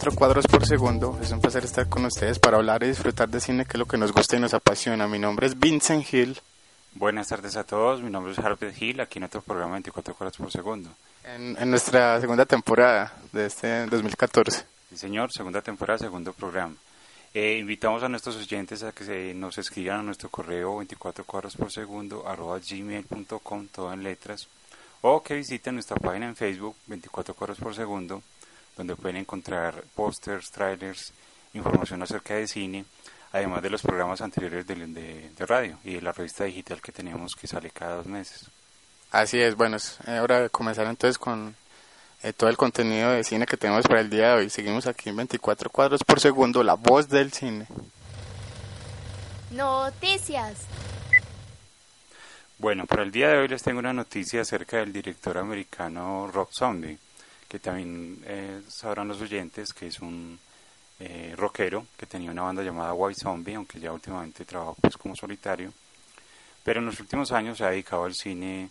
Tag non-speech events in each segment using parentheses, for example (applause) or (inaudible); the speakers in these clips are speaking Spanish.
4 cuadros por segundo. Es un placer estar con ustedes para hablar y disfrutar de cine que es lo que nos gusta y nos apasiona. Mi nombre es Vincent Hill. Buenas tardes a todos, mi nombre es Harvey Hill, aquí en otro programa 24 cuadros por segundo. En, en nuestra segunda temporada de este 2014. Sí, señor, segunda temporada, segundo programa. Eh, invitamos a nuestros oyentes a que se, nos escriban a nuestro correo 24 cuadros por segundo arroba gmail.com, todo en letras, o que visiten nuestra página en Facebook 24 cuadros por segundo donde pueden encontrar pósters, trailers, información acerca de cine, además de los programas anteriores de, de- de radio y de la revista digital que tenemos que sale cada dos meses. Así es, bueno, es hora de comenzar entonces con eh, todo el contenido de cine que tenemos para el día de hoy. Seguimos aquí en 24 cuadros por segundo, la voz del cine. Noticias. Bueno, para el día de hoy les tengo una noticia acerca del director americano Rob Zombie, que también eh, sabrán los oyentes que es un eh, rockero que tenía una banda llamada White Zombie, aunque ya últimamente trabaja pues como solitario, pero en los últimos años se ha dedicado al cine,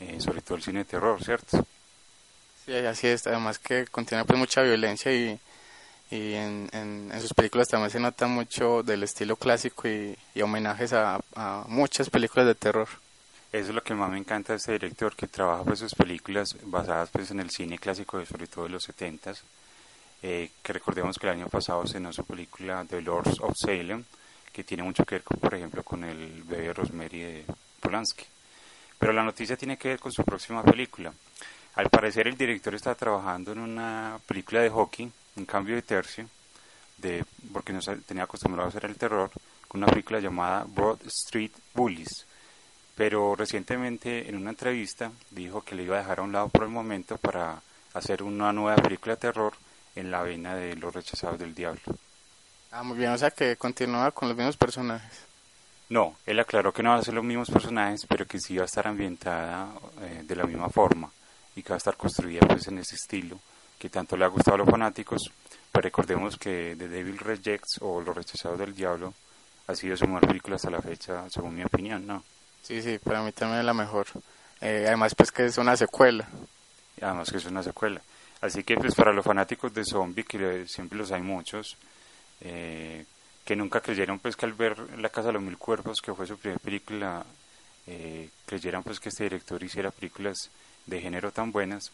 eh, sobre todo al cine de terror, ¿cierto? Sí, así es. Además que contiene pues mucha violencia y, y en, en, en sus películas también se nota mucho del estilo clásico y, y homenajes a, a muchas películas de terror. Eso es lo que más me encanta de este director, que trabaja pues sus películas basadas pues en el cine clásico, sobre todo de los setentas, eh, que recordemos que el año pasado estrenó su película The Lords of Salem, que tiene mucho que ver, con, por ejemplo, con el bebé Rosemary de Polanski. Pero la noticia tiene que ver con su próxima película. Al parecer el director está trabajando en una película de hockey, un cambio de tercio, de, porque no se tenía acostumbrado a hacer el terror, con una película llamada Broad Street Bullies pero recientemente en una entrevista dijo que le iba a dejar a un lado por el momento para hacer una nueva película de terror en la vena de Los Rechazados del Diablo. Ah, muy bien, o sea que continúa con los mismos personajes. No, él aclaró que no va a ser los mismos personajes, pero que sí va a estar ambientada eh, de la misma forma y que va a estar construida pues en ese estilo que tanto le ha gustado a los fanáticos. Pero recordemos que The Devil Rejects o Los Rechazados del Diablo ha sido su mejor película hasta la fecha, según mi opinión, ¿no? Sí, sí, para mí también es la mejor. Eh, además pues que es una secuela. además que es una secuela. Así que pues para los fanáticos de zombie, que siempre los hay muchos, eh, que nunca creyeron pues que al ver La Casa de los Mil Cuerpos, que fue su primera película, eh, creyeran pues que este director hiciera películas de género tan buenas,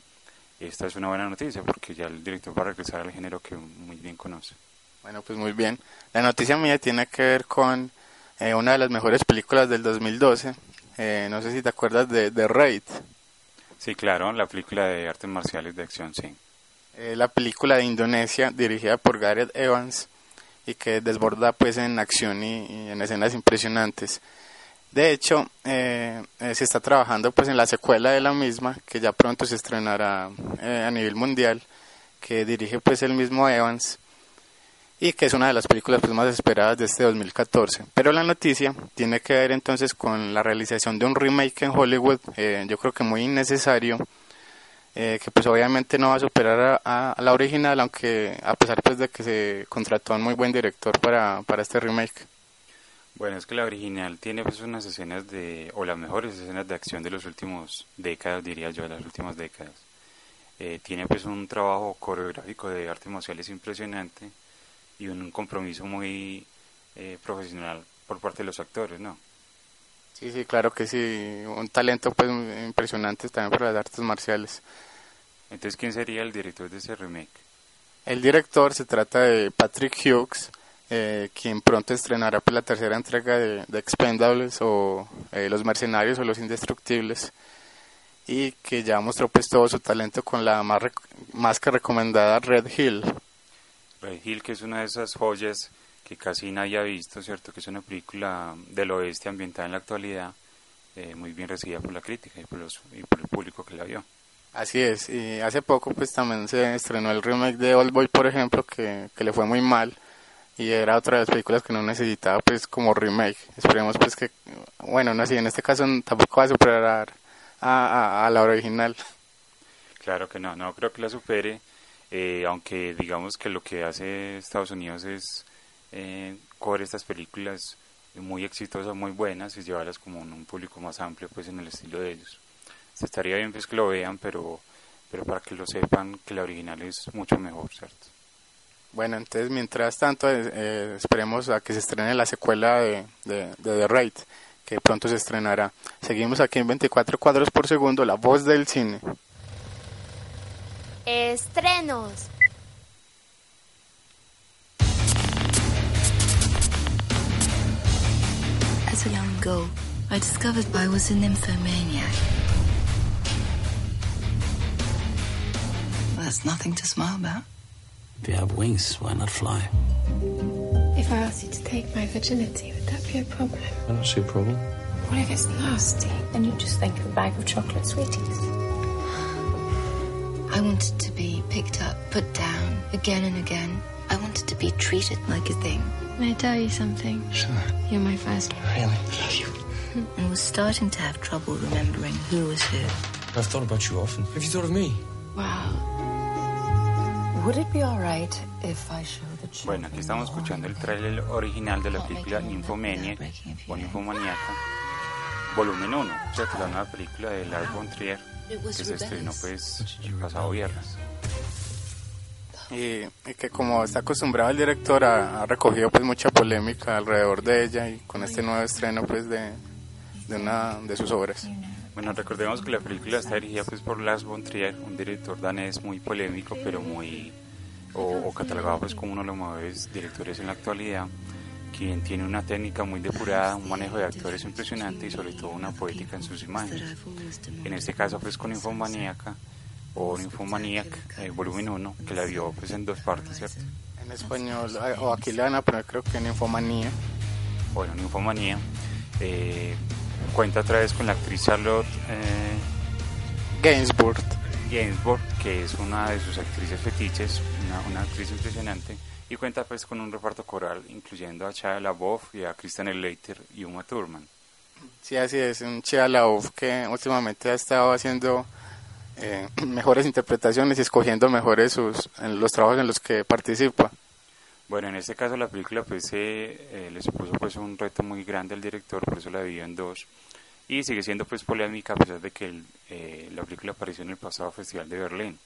esta es una buena noticia porque ya el director va a regresar al género que muy bien conoce. Bueno, pues muy bien. La noticia mía tiene que ver con eh, una de las mejores películas del 2012. Eh, no sé si te acuerdas de The Raid. Sí, claro, la película de artes marciales de acción, sí. Eh, la película de Indonesia dirigida por Gareth Evans y que desborda pues en acción y, y en escenas impresionantes. De hecho, eh, se está trabajando pues en la secuela de la misma que ya pronto se estrenará a nivel mundial, que dirige pues el mismo Evans y que es una de las películas pues, más esperadas de este 2014. Pero la noticia tiene que ver entonces con la realización de un remake en Hollywood, eh, yo creo que muy innecesario, eh, que pues obviamente no va a superar a, la original, aunque a pesar pues de que se contrató a un muy buen director para, para este remake. Bueno, es que la original tiene pues unas escenas de, o las mejores escenas de acción de los últimos décadas, diría yo, de las últimas décadas. Eh, tiene pues un trabajo coreográfico de artes marciales impresionante y un compromiso muy eh, profesional por parte de los actores, ¿no? Sí, sí, claro que sí, un talento pues impresionante también para las artes marciales. Entonces, ¿quién sería el director de ese remake? El director se trata de Patrick Hughes, eh, quien pronto estrenará pues, la tercera entrega de, de Expendables o eh, Los Mercenarios o Los Indestructibles y que ya mostró pues todo su talento con la más, más que recomendada Red Hill. Hill, que es una de esas joyas que casi nadie ha visto, ¿cierto? Que es una película del oeste ambientada en la actualidad, eh, muy bien recibida por la crítica y por, los, y por el público que la vio. Así es, y hace poco pues también se estrenó el remake de Old Boy, por ejemplo, que, que le fue muy mal y era otra de las películas que no necesitaba pues como remake. Esperemos pues que, bueno, no así, en este caso tampoco va a superar a, a, a la original. Claro que no, no creo que la supere, eh, aunque digamos que lo que hace Estados Unidos es eh, coger estas películas muy exitosas, muy buenas y llevarlas como en un público más amplio pues en el estilo de ellos. Se estaría bien pues que lo vean, pero, pero para que lo sepan que la original es mucho mejor, ¿cierto? Bueno, entonces mientras tanto eh, eh, esperemos a que se estrene la secuela de, de, de The Raid, que pronto se estrenará. Seguimos aquí en 24 cuadros por segundo, la voz del cine. Estrenos. As a young girl, I discovered I was a nymphomaniac. Well, that's nothing to smile about. If you have wings, why not fly? If I asked you to take my virginity, would that be a problem? I don't see a problem. What if it's nasty? Then you just think of a bag of chocolate sweeties. I wanted to be picked up, put down, again and again. I wanted to be treated like a thing. May I tell you something? Sure. You're my first. Really? Love you. And was starting to have trouble remembering who was who. I've thought about you often. Have you thought of me? Wow. Would it be alright if I show the Bueno, aquí estamos escuchando el tráiler original de la película Nymphomaniac o Nymphomaniaca, volumen 1, ¿cierto? La nueva película de Lars von Trier que se estrenó pues el pasado viernes. Y, y que como está acostumbrado el director ha, ha recogido pues mucha polémica alrededor de ella y con este nuevo estreno pues de, de una de sus obras. Bueno, recordemos que la película está dirigida pues por Lars von Trier, un director danés muy polémico, pero muy o, o catalogado pues como uno de los mejores directores en la actualidad, quien tiene una técnica muy depurada, un manejo de actores impresionante y sobre todo una poética en sus imágenes. En este caso pues con Infomaníaca o Infomaniac, eh, volumen 1, que la vio pues en dos partes, ¿cierto? En español, o aquí le van a poner creo que en Infomanía. Bueno, Ninfomanía eh, cuenta otra vez con la actriz Charlotte eh, Gainsbourg. Gainsbourg, que es una de sus actrices fetiches, una, una actriz impresionante, y cuenta pues con un reparto coral incluyendo a Shia LaBeouf y a Christian Slater y Uma Thurman. Sí, así es, un Chia Laouf que últimamente ha estado haciendo eh, (clears throat) mejores interpretaciones y escogiendo mejores sus, en los trabajos en los que participa. Bueno, en este caso la película pues eh, eh, le supuso pues un reto muy grande al director, por eso la dividió en dos y sigue siendo pues polémica a pesar de que el, eh, la película apareció en el pasado Festival de Berlín.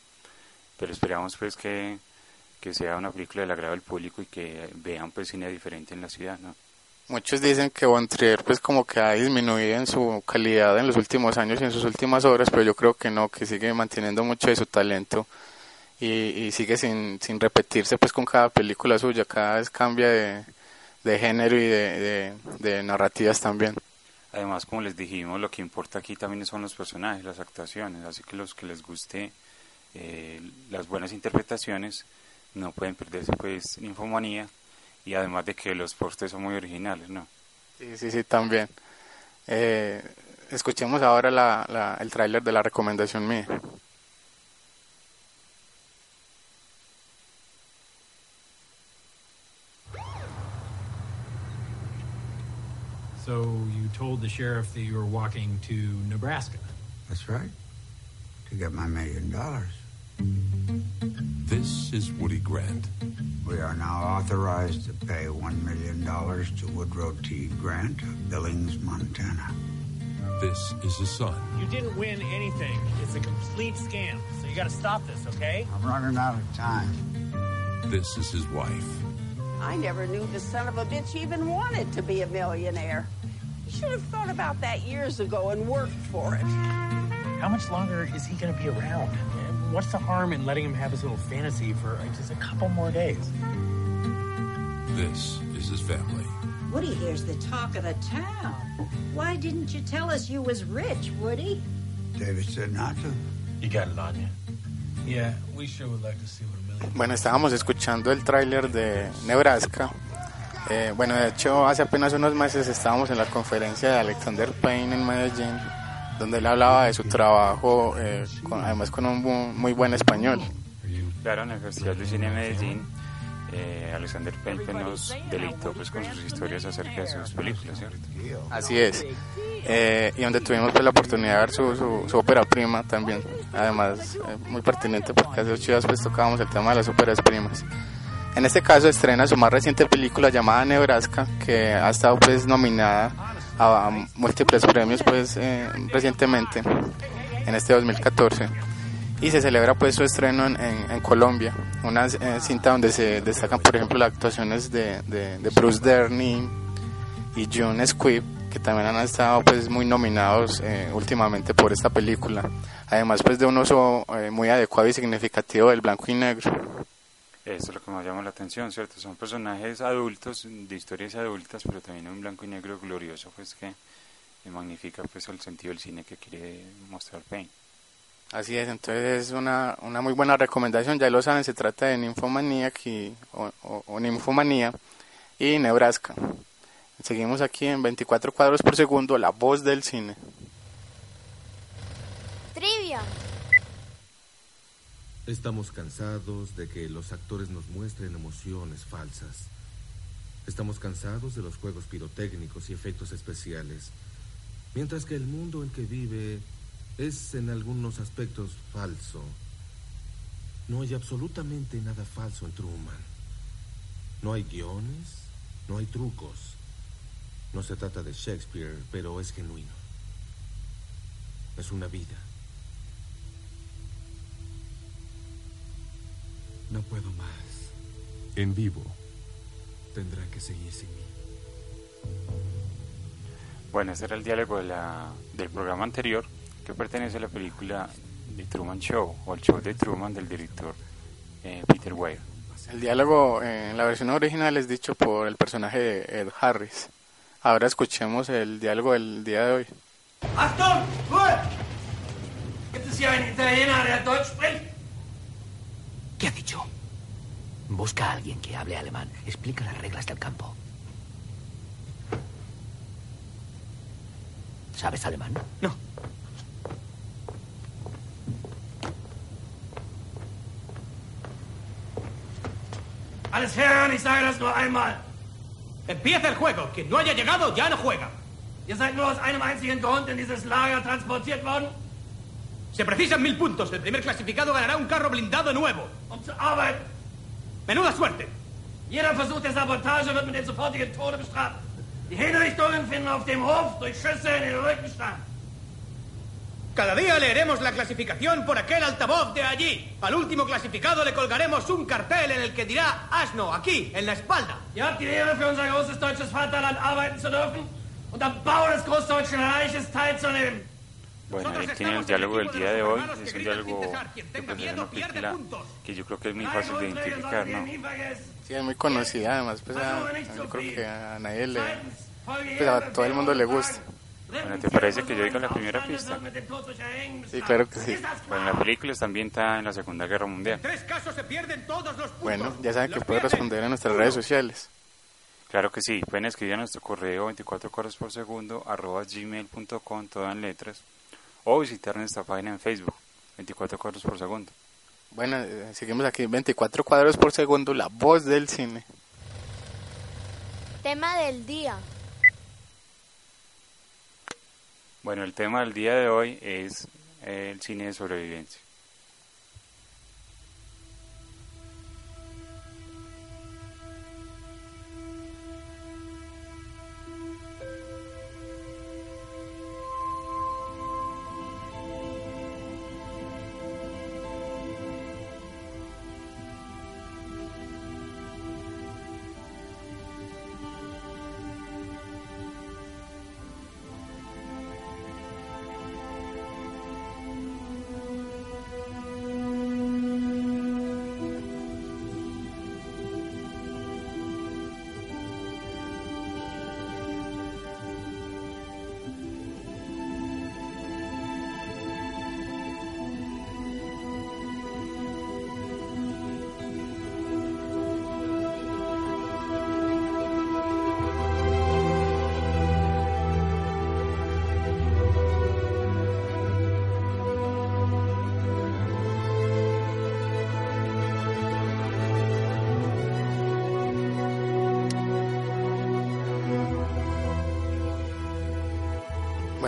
Pero esperamos pues que, que sea una película del agrado del público y que vean pues cine diferente en la ciudad, ¿no? Muchos dicen que Von Trier pues como que ha disminuido en su calidad en los últimos años y en sus últimas obras, pero yo creo que no, que sigue manteniendo mucho de su talento y, y sigue sin, sin repetirse pues con cada película suya, cada vez cambia de, de género y de, de, de narrativas también. Además, como les dijimos, lo que importa aquí también son los personajes, las actuaciones, así que los que les guste eh, las buenas interpretaciones no pueden perderse pues Infomanía y además de que los postes son muy originales, ¿no? Sí, sí, sí, también. Eh, escuchemos ahora la, la, el tráiler de la recomendación mía. So you told the sheriff that you were walking to Nebraska. That's right. To get my million dollars. This is Woody Grant. We are now authorized to pay $1 million to Woodrow T. Grant of Billings, Montana. This is his son. You didn't win anything. It's a complete scam. So you got to stop this, okay? I'm running out of time. This is his wife. I never knew the son of a bitch even wanted to be a millionaire. He should have thought about that years ago and worked for it. How much longer is he going to be around? What's the harm in letting him have his little fantasy for uh, just a couple more days? This is his family. Woody here's the talk of the town. Why didn't you tell us you was rich, Woody? David said not to. You got it on you. Yeah, we sure would like to see what a million. Bueno, estábamos escuchando el tráiler de Nebraska. Eh, bueno, de hecho, hace apenas unos meses estábamos en la conferencia de Alexander Payne en Medellín, donde él hablaba de su trabajo, eh, con- además con un bu- muy buen español. Claro, en el Festival de Cine de Medellín, eh, Alexander Payne nos deleitó pues, con sus historias acerca de sus películas, ¿cierto? Así es. Eh, y donde tuvimos pues, la oportunidad de ver su, su, su ópera prima también. Además, eh, muy pertinente porque hace ocho días pues, tocábamos el tema de las óperas primas. En este caso estrena su más reciente película llamada Nebraska, que ha estado pues nominada a, múltiples premios pues eh, recientemente, en este 2014. Y se celebra pues su estreno en, Colombia, una eh, cinta donde se destacan por ejemplo las actuaciones de, de, Bruce Derney y John Squibb, que también han estado pues muy nominados eh, últimamente por esta película. Además pues de un uso muy adecuado y significativo del blanco y negro. Esto es lo que más llama la atención, ¿cierto? Son personajes adultos, de historias adultas, pero también en un blanco y negro glorioso, pues que magnifica pues el sentido del cine que quiere mostrar Payne. Así es, entonces es una, una muy buena recomendación, ya lo saben, se trata de Ninfomanía y, o, o, o Ninfomanía y Nebraska. Seguimos aquí en 24 cuadros por segundo, la voz del cine. Trivia. Estamos cansados de que los actores nos muestren emociones falsas. Estamos cansados de los juegos pirotécnicos y efectos especiales. Mientras que el mundo en que vive es en algunos aspectos falso. No hay absolutamente nada falso en Truman. No hay guiones, no hay trucos. No se trata de Shakespeare, pero es genuino. Es una vida. No puedo más. En vivo. Tendrá que seguir sin mí. Bueno, ese era el diálogo de la, del programa anterior que pertenece a la película The Truman Show o el show de Truman del director eh, Peter Weir. El diálogo eh, en la versión original es dicho por el personaje de Ed Harris. Ahora escuchemos el diálogo del día de hoy. Achtung! Ruhe! Gibt es hier einen Italiener, der Deutsch spricht? ¿Qué ha dicho? Busca a alguien que hable alemán. Explica las reglas del campo. ¿Sabes alemán? No. Alles hören, ich sage das nur einmal. Empieza el juego. Quien no haya llegado ya no juega. Ihr seid nur aus einem einzigen Grund in dieses Lager transportiert worden? Se precisan mil puntos. El primer clasificado ganará un carro blindado nuevo. Um zu arbeiten. Menuda suerte. Jeder Versuch der Sabotage wird mit dem sofortigen Tode bestraft. Die Hinrichtungen finden auf dem Hof durch Schüsse in den Rücken statt. Cada día leeremos la clasificación por aquel altavoz de allí. Al último clasificado le colgaremos un cartel en el que dirá asno aquí, en la espalda. Ihr habt die Ehre, für unser großes deutsches Vaterland arbeiten zu dürfen und am Bau des Großdeutschen Reiches teilzunehmen. Bueno, ahí tienen el diálogo del día de hoy. Es un diálogo que pues, película que yo creo que es muy fácil de identificar, ¿no? Sí, es muy conocida, además pues a- yo creo que a nadie le... Pues a todo el mundo le gusta. Bueno, ¿te parece que yo diga la primera pista? Sí, claro que sí. Bueno, la película está ambientada en la Segunda Guerra Mundial. Bueno, ya saben que pueden responder en nuestras redes sociales. Claro que sí, pueden escribir a nuestro correo 24 cuadros por segundo arroba gmail.com, todo en letras, o visitar nuestra página en Facebook, 24 cuadros por segundo. Bueno, eh, seguimos aquí, 24 cuadros por segundo, la voz del cine. Tema del día. Bueno, el tema del día de hoy es eh, el cine de sobrevivencia.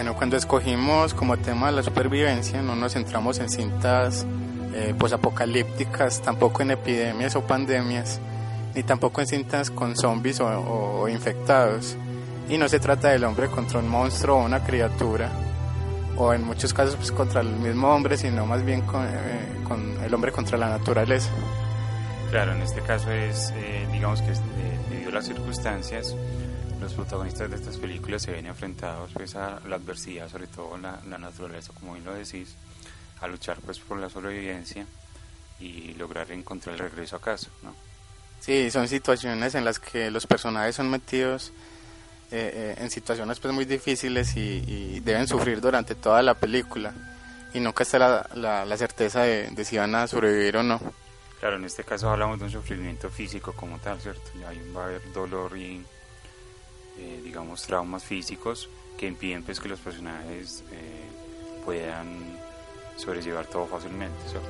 Bueno, cuando escogimos como tema la supervivencia, no nos centramos en cintas eh, posapocalípticas, tampoco en epidemias o pandemias, ni tampoco en cintas con zombies o, o infectados. Y no se trata del hombre contra un monstruo o una criatura, o en muchos casos pues, contra el mismo hombre, sino más bien con, eh, con el hombre contra la naturaleza. Claro, en este caso es, eh, digamos que eh, debido a las circunstancias, los protagonistas de estas películas se ven enfrentados pues a la adversidad, sobre todo la, la naturaleza, como bien lo decís, a luchar pues por la sobrevivencia y lograr encontrar el regreso a casa, ¿no? Sí, son situaciones en las que los personajes son metidos eh, eh, en situaciones pues muy difíciles y, y, deben sufrir durante toda la película y nunca está la, la, la certeza de, de, si van a sobrevivir o no. Claro, en este caso hablamos de un sufrimiento físico como tal, ¿cierto? Ahí va a haber dolor y, eh, digamos, traumas físicos que impiden pues que los personajes puedan sobrellevar todo fácilmente, ¿cierto?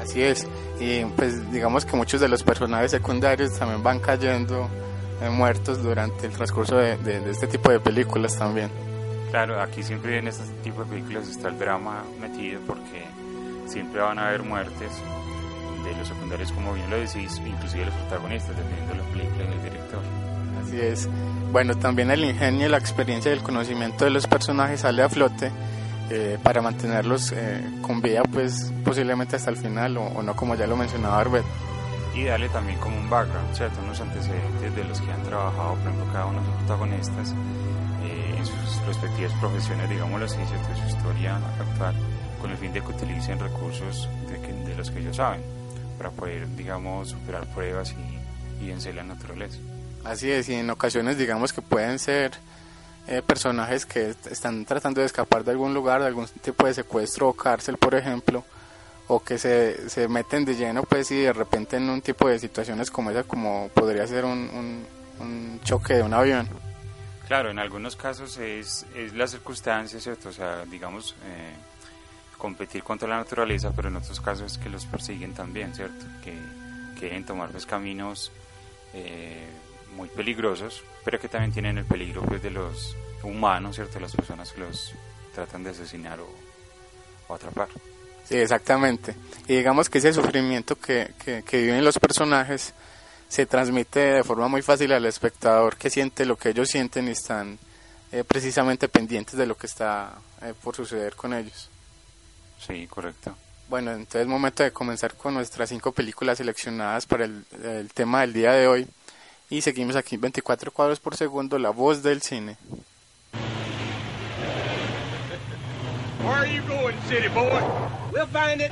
Así es, y pues digamos que muchos de los personajes secundarios también van cayendo eh, muertos durante el transcurso de, de, de, este tipo de películas también. Claro, aquí siempre en este tipo de películas está el drama metido porque siempre van a haber muertes de los secundarios, como bien lo decís, inclusive los protagonistas, dependiendo de la película y el director. Así es. Bueno, también el ingenio, la experiencia y el conocimiento de los personajes sale a flote eh, para mantenerlos eh, con vida, pues posiblemente hasta el final, o, no como ya lo mencionaba Arbet. Y darle también como un background, ¿cierto? Unos antecedentes de los que han trabajado, por ejemplo, cada uno de los protagonistas eh, en sus respectivas profesiones, digámoslo así, ¿cierto? De su historia actual, con el fin de que utilicen recursos de, que, de los que ellos saben, para poder, digamos, superar pruebas y, y vencer la naturaleza. Así es, y en ocasiones digamos que pueden ser eh, personajes que están tratando de escapar de algún lugar, de algún tipo de secuestro o cárcel, por ejemplo, o que se, se meten de lleno, pues, y de repente en un tipo de situaciones como esa, como podría ser un, un, choque de un avión. Claro, en algunos casos es, es las circunstancias, ¿cierto? O sea, digamos, eh, competir contra la naturaleza, pero en otros casos es que los persiguen también, ¿cierto? Que quieren tomar pues, caminos eh, muy peligrosos, pero que también tienen el peligro pues, de los humanos, ¿cierto? Las personas que los tratan de asesinar o, o atrapar. Sí, exactamente. Y digamos que ese sufrimiento que, que, que, viven los personajes se transmite de forma muy fácil al espectador que siente lo que ellos sienten y están eh, precisamente pendientes de lo que está eh, por suceder con ellos. Sí, correcto. Bueno, entonces es momento de comenzar con nuestras cinco películas seleccionadas para el, el tema del día de hoy. Y seguimos aquí 24 cuadros por segundo, la voz del cine. Where are you going, city boy? We'll find it.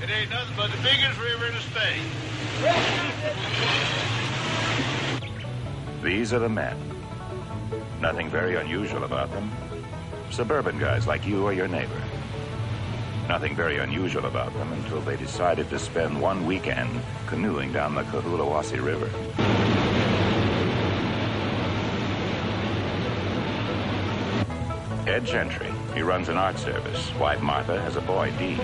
It ain't nothing but the biggest river in the state. These are the men. Nothing very unusual about them. Suburban guys like you or your neighbor. Nothing very unusual about them until they decided to spend one weekend canoeing down the Cohulawasi River. Ed Gentry, he runs an art service. Wife Martha has a boy, Dean.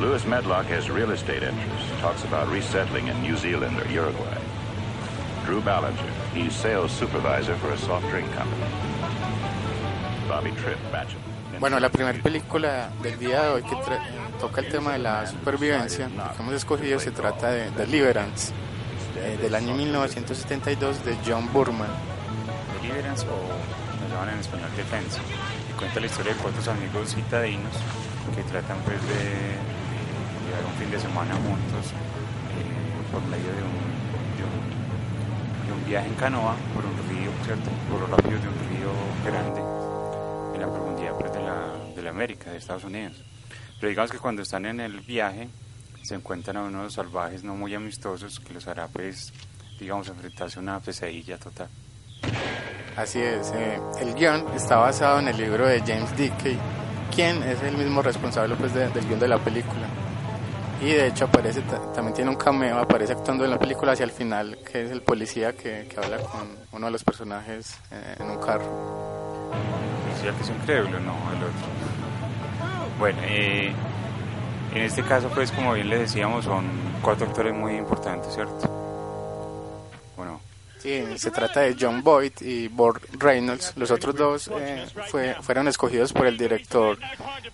Lewis Medlock has real estate interests, talks about resettling in New Zealand or Uruguay. Drew Ballinger, he's sales supervisor for a soft drink company. Bobby Tripp, bachelor. Bueno, la primera película del día de hoy que toca el tema de la supervivencia que hemos escogido se trata de Deliverance, eh, del año 1972 de John Burman. Deliverance o lo llaman en español Defensa, y cuenta la historia de cuatro amigos citadinos que tratan pues de, de llevar un fin de semana juntos eh, por medio de un, viaje en canoa por un río, ¿cierto? Por los rápidos de un río grande la profundidad pues, de, la, de la América, de Estados Unidos. Pero digamos que cuando están en el viaje se encuentran a unos salvajes no muy amistosos que los hará pues, digamos, enfrentarse a una pesadilla total. Así es, eh, el guion está basado en el libro de James Dickey, quien es el mismo responsable pues, de, del guion de la película. Y de hecho aparece, también tiene un cameo, aparece actuando en la película hacia el final, que es el policía que, que habla con uno de los personajes eh, en un carro. Decía que es increíble, no, el otro. Bueno, eh, en este caso, pues como bien le decíamos, son cuatro actores muy importantes, ¿cierto? Bueno. Sí, se trata de John Boyd y Bor Reynolds. Los otros dos eh, fue, fueron escogidos por el director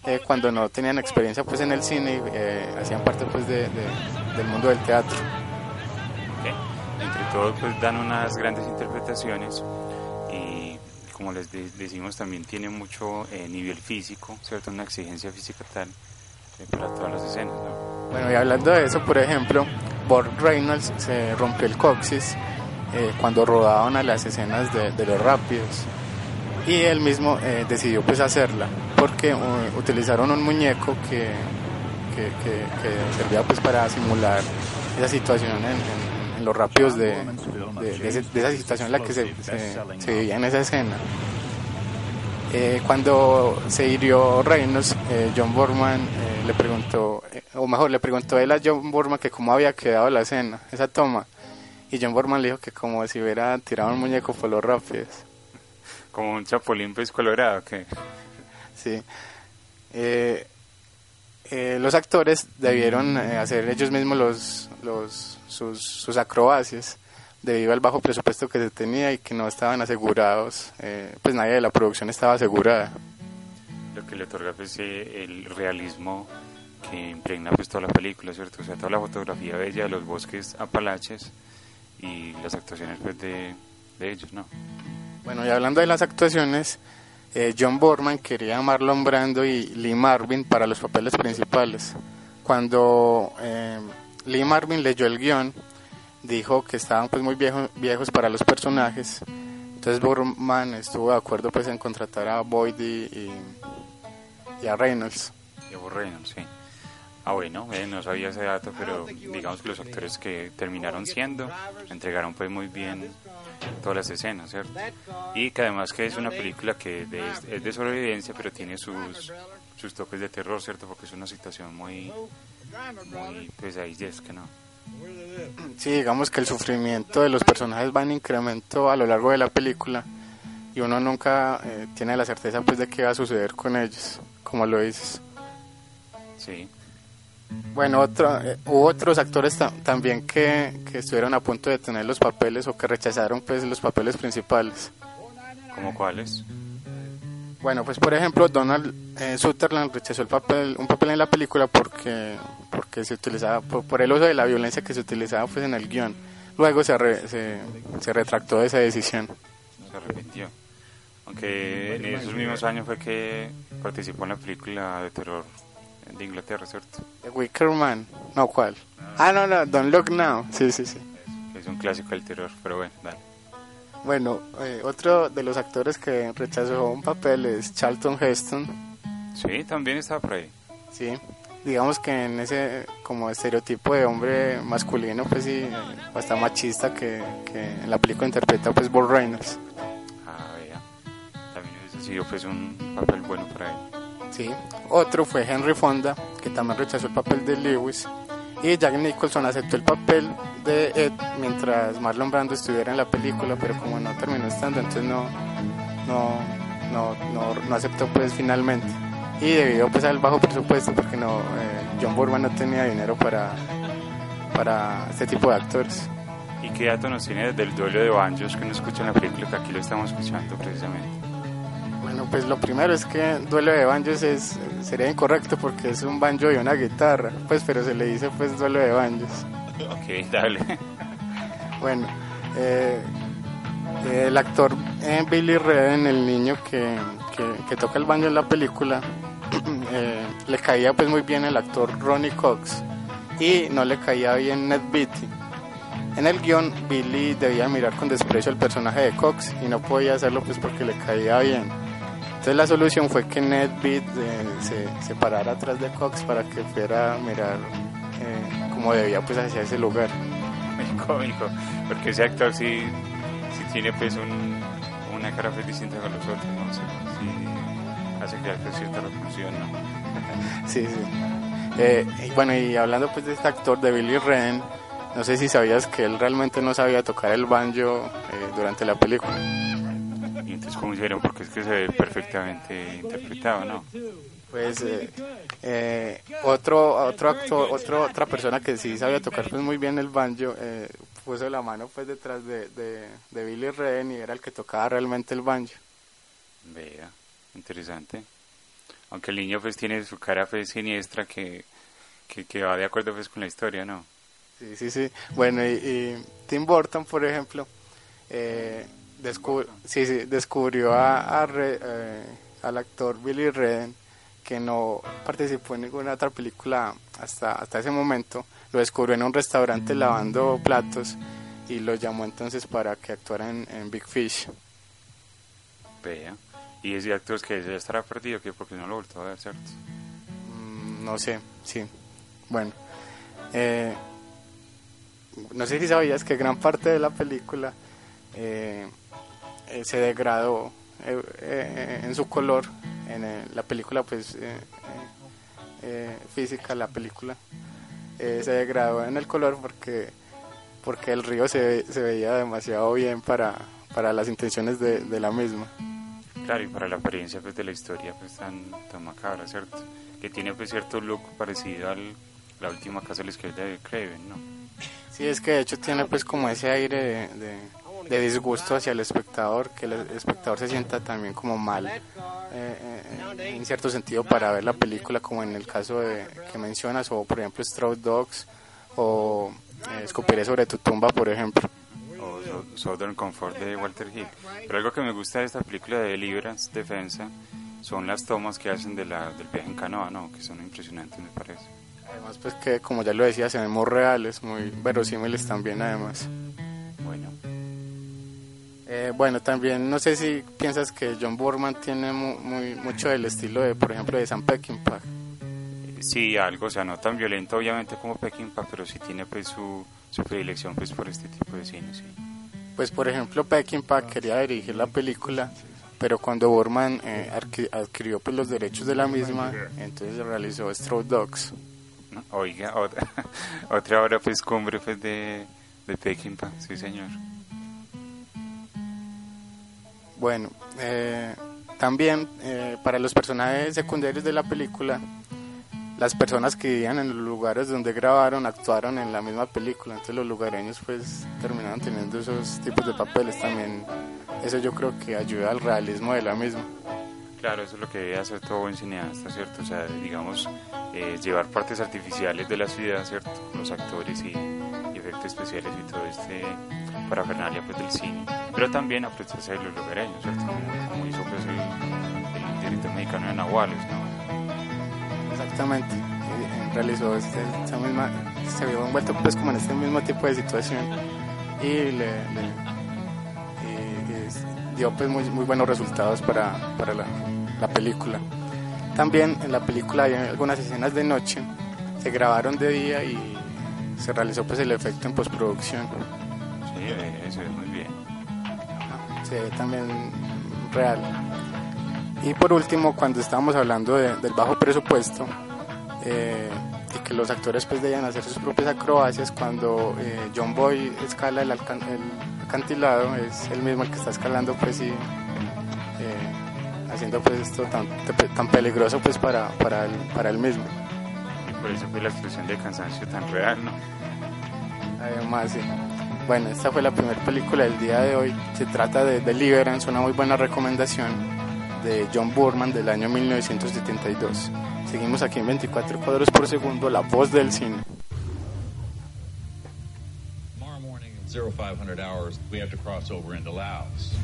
eh, cuando no tenían experiencia pues en el cine y eh, hacían parte pues de, de- del mundo del teatro. Entre todos pues dan unas grandes interpretaciones como les de- decimos también tiene mucho eh, nivel físico, ¿cierto? Una exigencia física tal eh, para todas las escenas, ¿no? Bueno, y hablando de eso, por ejemplo, Burt Reynolds se rompió el coxis eh, cuando rodaban a las escenas de, de los rápidos y él mismo eh, decidió pues hacerla porque utilizaron un muñeco que, que, que- que servía pues para simular esa situación en- en los rápidos de, de- de de esa situación en la que se, se- se vivía en esa escena. Eh, cuando se hirió Reynolds, eh, John Borman eh, le preguntó, eh, o mejor, le preguntó él a John Borman que cómo había quedado la escena, esa toma. Y John Borman le dijo que como si hubiera tirado un muñeco por los rápidos. Como un chapulín pues colorado, que Sí. Eh, eh, los actores debieron eh, hacer ellos mismos los, los, sus, sus acrobacias debido al bajo presupuesto que se tenía y que no estaban asegurados, eh, pues nadie de la producción estaba asegurada. lo que le otorga pues eh, el realismo que impregna pues toda la película, ¿cierto? O sea, toda la fotografía bella de los bosques apalaches y las actuaciones pues de, de ellos, ¿no? Bueno, y hablando de las actuaciones, eh, John Borman quería a Marlon Brando y Lee Marvin para los papeles principales. Cuando eh, Lee Marvin leyó el guion, dijo que estaban pues muy viejos, viejos para los personajes. Entonces Borman estuvo de acuerdo pues en contratar a Boyd y, y- y a Reynolds. Diego Reynolds, sí. Ah, bueno, eh, no sabía ese dato, pero digamos que los actores que terminaron siendo entregaron pues muy bien todas las escenas, ¿cierto? Y que además que es una película que de- es de sobrevivencia, pero tiene sus, sus toques de terror, ¿cierto? Porque es una situación muy, muy pues ahí es que no. Sí, digamos que el sufrimiento de los personajes va en incremento a lo largo de la película y uno nunca eh, tiene la certeza pues de qué va a suceder con ellos, como lo dices. Sí. Bueno, otro, eh, hubo otros actores ta- también que, que estuvieron a punto de tener los papeles o que rechazaron pues los papeles principales. ¿Como cuáles? Bueno, pues por ejemplo, Donald eh, Sutherland rechazó el papel, un papel en la película porque porque se utilizaba por, por el uso de la violencia que se utilizaba pues en el guion. Luego se, re- se, se retractó de esa decisión. Se arrepintió. Aunque en esos mismos años fue que participó en la película de terror de Inglaterra, ¿cierto? The Wicker Man, no cuál. Ah, no, no, Don't Look Now. Sí, sí, sí. Es un clásico del terror, pero bueno, dale. Bueno, eh, otro de los actores que rechazó un papel es Charlton Heston. Sí, también estaba por ahí. Sí, digamos que en ese como estereotipo de hombre masculino, pues sí, eh, bastante machista que, que en la película interpreta pues Burt Reynolds. Ah, vea. También hubiese sido pues un papel bueno para él. Sí. Otro fue Henry Fonda, que también rechazó el papel de Lewis. Y Jack Nicholson aceptó el papel de Ed mientras Marlon Brando estuviera en la película, pero como no terminó estando, entonces no, no, no, no, aceptó pues finalmente. Y debido pues al bajo presupuesto, porque no, eh, John Burman no tenía dinero para, para este tipo de actores. ¿Y qué dato nos tiene del duelo de banjos que no escucha en la película que aquí lo estamos escuchando precisamente? Pues lo primero es que duelo de banjos es, sería incorrecto porque es un banjo y una guitarra, pues pero se le dice pues duelo de banjos. Ok, dale. Bueno, eh, el actor eh, Billy Redden, el niño que, que- que toca el banjo en la película, (clears throat) eh, le caía pues muy bien el actor Ronnie Cox y no le caía bien Ned Beatty. En el guion, Billy debía mirar con desprecio al personaje de Cox y no podía hacerlo pues porque le caía bien. Entonces la solución fue que Ned Beat eh, se, se parara atrás de Cox para que fuera a mirar eh, como debía pues hacia ese lugar. (laughs) Muy cómico, porque ese actor sí, sí tiene pues un, una cara pues distinta a los otros, ¿no? Sí, sí hace crear pues, cierta repulsión, ¿no? (laughs) Sí, sí. Eh, y bueno, y hablando pues de este actor, de Billy Redden, no sé si sabías que él realmente no sabía tocar el banjo eh, durante la película. Entonces, ¿cómo hicieron? Porque es que se ve perfectamente interpretado, ¿no? Pues eh, eh, otro otro actor, otro, otra persona que sí sabía tocar pues muy bien el banjo eh, puso la mano pues detrás de, de, de Billy Redden y era el que tocaba realmente el banjo. Vea, interesante. Aunque el niño pues tiene su cara pues siniestra que, que, que va de acuerdo pues con la historia, ¿no? Sí, sí, sí. Bueno, y, y Tim Burton, por ejemplo, eh, descub- sí, sí, descubrió a, a Re- eh, al actor Billy Redden que no participó en ninguna otra película hasta, hasta ese momento. Lo descubrió en un restaurante lavando platos y lo llamó entonces para que actuara en, en Big Fish. Vea. Y ese actor es que ya estará perdido, que porque no lo volvió a ver, ¿cierto? Mm, No sé, sí. Bueno, eh, no sé si sabías que gran parte de la película eh, eh, se degradó eh, eh, en su color. En eh, la película, pues, eh, física, la película, se degradó en el color porque porque el río se, se veía demasiado bien para, para las intenciones de, de la misma. Claro, y para la apariencia pues, de la historia pues tan, tan macabra, ¿cierto? Que tiene pues cierto look parecido al la última casa de la izquierda de Craven, ¿no? Sí, es que de hecho tiene pues como ese aire de, de- de disgusto hacia el espectador, que el espectador se sienta también como mal, eh, eh, en cierto sentido, para ver la película, como en el caso de, que mencionas, o por ejemplo Stroud Dogs, o eh, Escupiré sobre tu tumba, por ejemplo. O So- Southern Comfort de Walter Hill. Pero algo que me gusta de esta película de Deliverance, Defensa, son las tomas que hacen de la, del viaje en canoa, ¿no? Que son impresionantes, me parece. Además, pues que como ya lo decía, se ven muy reales, muy verosímiles también, además. Bueno. Eh, bueno, también no sé si piensas que John Borman tiene mu- muy, mucho del estilo de, por ejemplo, de Sam Peckinpah. Sí, algo, o sea, no tan violento obviamente como Peckinpah, pero sí tiene pues su, su predilección pues por este tipo de cine, sí. Pues por ejemplo Peckinpah quería dirigir la película, pero cuando Borman eh, adqui- adquirió pues los derechos de la misma, entonces realizó Stroke Dogs. Oiga, otra, (laughs) otra obra pues cumbre pues de, de Peckinpah, sí señor. Bueno, eh, también eh, para los personajes secundarios de la película, las personas que vivían en los lugares donde grabaron actuaron en la misma película, entonces los lugareños pues terminaron teniendo esos tipos de papeles también. Eso yo creo que ayuda al realismo de la misma. Claro, eso es lo que debe hacer todo buen cineasta, ¿cierto? O sea, digamos, eh, llevar partes artificiales de la ciudad, ¿cierto? Los actores y efectos especiales y todo este parafernalia pues del cine. Pero también aprovecharse de los lugareños, ¿cierto? Como, como hizo pues el, el director mexicano de Nahuales, ¿no? Exactamente. Eh, realizó este, esta misma, se vio envuelto pues como en este mismo tipo de situación y le, le- y- y dio pues muy, muy buenos resultados para, para la, la película. También en la película hay algunas escenas de noche, se grabaron de día y se realizó pues el efecto en postproducción. Sí, eh, eso es muy bien. se ve también real. Y por último, cuando estábamos hablando de- del bajo presupuesto eh, y que los actores pues debían hacer sus propias acrobacias, cuando eh, John Boy escala el, alcan- el acantilado, es el mismo el que está escalando pues y eh, haciendo pues esto tan, tan peligroso pues para, para, el, para él mismo. Por eso fue la expresión de cansancio tan real, ¿no? Además, sí. Bueno, esta fue la primera película del día de hoy. Se trata de Deliverance, una muy buena recomendación de John Burman del año 1972. Seguimos aquí en 24 cuadros por segundo, la voz del cine. Tomorrow morning at 0500 hours, we have to cross over into Laos.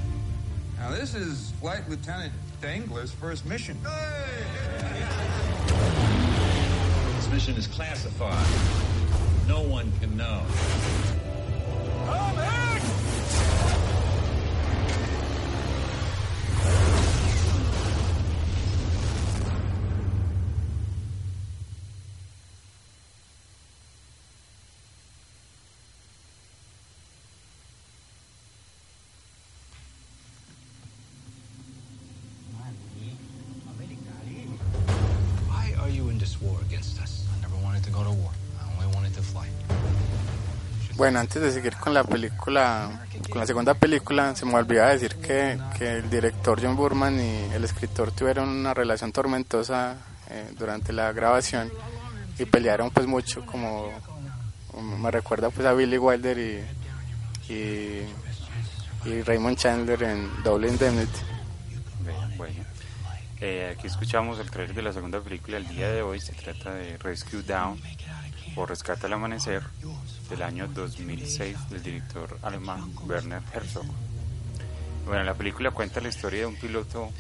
Now, this is Flight Lieutenant Dangler's first mission. This mission is classified. No one can know. Bueno, antes de seguir con la película, con la segunda película, se me olvidaba decir que, que el director John Burman y el escritor tuvieron una relación tormentosa eh, durante la grabación y pelearon pues mucho, como me recuerda pues a Billy Wilder y, y, y Raymond Chandler en Double Indemnity. Bueno. Eh, aquí escuchamos el trailer de la segunda película del día de hoy. Se trata de Rescue Down o Rescate al Amanecer del año 2006 del director alemán Werner Herzog. Bueno, la película cuenta la historia de un piloto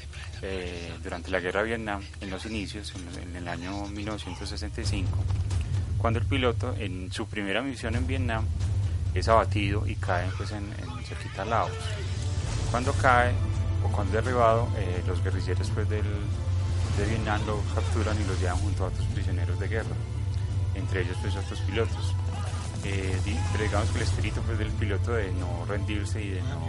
eh, durante la guerra de Vietnam, en los inicios, en, el año 1965, cuando el piloto en su primera misión en Vietnam es abatido y cae pues, en, cerquita Laos. Cuando cae o cuando es derribado, eh, los guerrilleros pues, del, de Vietnam lo capturan y lo llevan junto a otros prisioneros de guerra, entre ellos pues, otros pilotos. Eh, pero digamos que el espíritu pues, del piloto de no rendirse y de no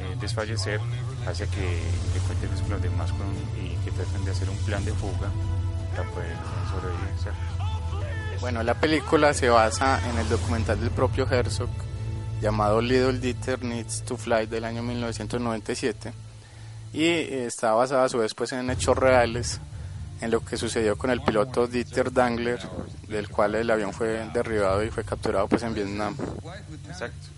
eh, desfallecer hace que, que cuenten con los demás con, y que traten de hacer un plan de fuga para poder sobrevivir. Bueno, la película se basa en el documental del propio Herzog llamado Little Dieter Needs to Fly del año 1997 y está basada a su vez pues, en hechos reales en lo que sucedió con el piloto Dieter Dangler, del cual el avión fue derribado y fue capturado pues en Vietnam. Exacto.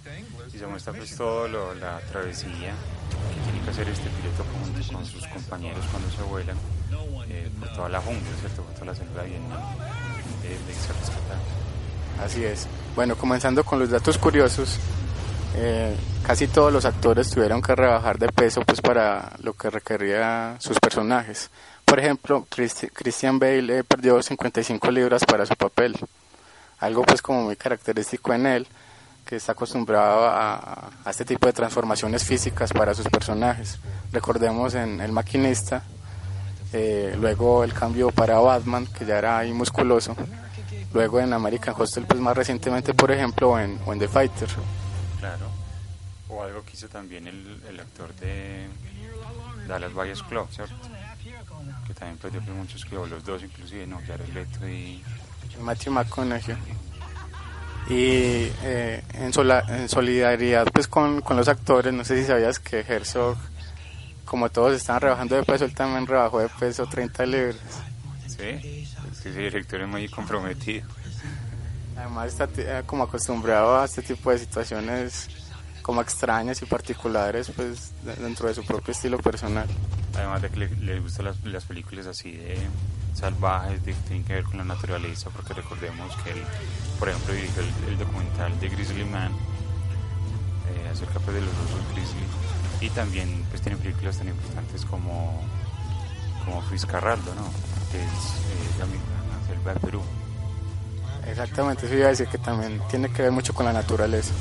Y se muestra pues todo la travesía que tiene que hacer este piloto con, con sus compañeros cuando se vuelan eh, por toda la jungla, ¿cierto? Por toda la selva de Vietnam, de, de rescatar. Así es. Bueno, comenzando con los datos curiosos, eh, casi todos los actores tuvieron que rebajar de peso pues para lo que requería sus personajes. Por ejemplo, Christi Christian Bale eh, perdió 55 libras para su papel, algo pues como muy característico en él, que está acostumbrado a, a este tipo de transformaciones físicas para sus personajes. Recordemos en El Maquinista, eh, luego el cambio para Batman, que ya era ahí musculoso, luego en American Hostel, pues más recientemente, por ejemplo, en, o en The Fighter. Claro. O algo que hizo también el, el actor de Dallas Buyers Club, ¿cierto? Que también perdió pues, muchos kilos, los dos inclusive, no, Jared Leto y... Matthew McConaughey. Y eh, en, sola, en, solidaridad pues con, con, los actores, no sé si sabías que Herzog, como todos estaban rebajando de peso, él también rebajó de peso 30 libras. Sí, ese director es muy comprometido. Además está eh, como acostumbrado a este tipo de situaciones como extrañas y particulares pues dentro de su propio estilo personal. Además de que le, le gustan las, las, películas así de salvajes, de, que tienen que ver con la naturaleza, porque recordemos que él, por ejemplo, dirigió el, el documental de Grizzly Man, eh, acerca pues, de los osos grizzly, y también pues tiene películas tan importantes como, como ¿no? Que es eh, la, la selva de Perú. Exactamente, eso iba a decir que también tiene que ver mucho con la naturaleza.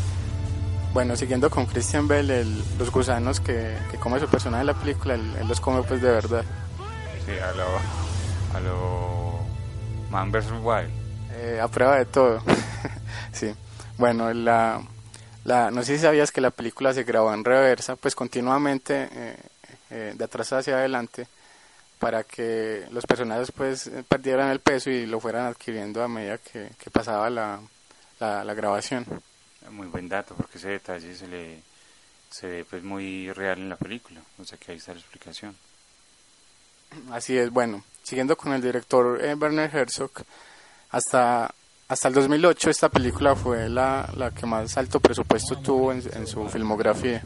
Bueno, siguiendo con Christian Bell, el, los gusanos que, que, come su personaje en la película, él, él, los come pues de verdad. Sí, a lo, a lo Man vs. Wild. Eh, a prueba de todo. (laughs) sí. Bueno, la, la, no sé si sabías que la película se grabó en reversa, pues continuamente eh, eh, de atrás hacia adelante para que los personajes pues perdieran el peso y lo fueran adquiriendo a medida que, que pasaba la, la, la, grabación. Muy buen dato porque ese detalle se le se ve pues muy real en la película, o sea que ahí está la explicación. Así es, bueno, siguiendo con el director eh, Werner Herzog, hasta hasta el 2008 esta película fue la, la que más alto presupuesto tuvo en, en su filmografía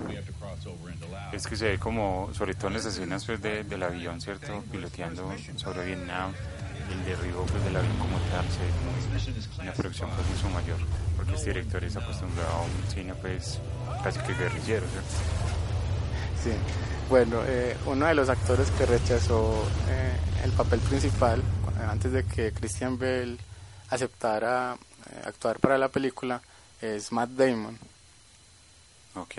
es que se ve como, sobre todo en las escenas pues, de, del avión, ¿cierto? Piloteando sobre Vietnam, el derribo pues, del avión como tal, se ve como una producción pues, mucho mayor, porque este director es acostumbrado a un cine pues casi que guerrillero, ¿cierto? Sí, bueno, eh, uno de los actores que rechazó eh, el papel principal antes de que Christian Bale aceptara eh, actuar para la película es Matt Damon. Ok,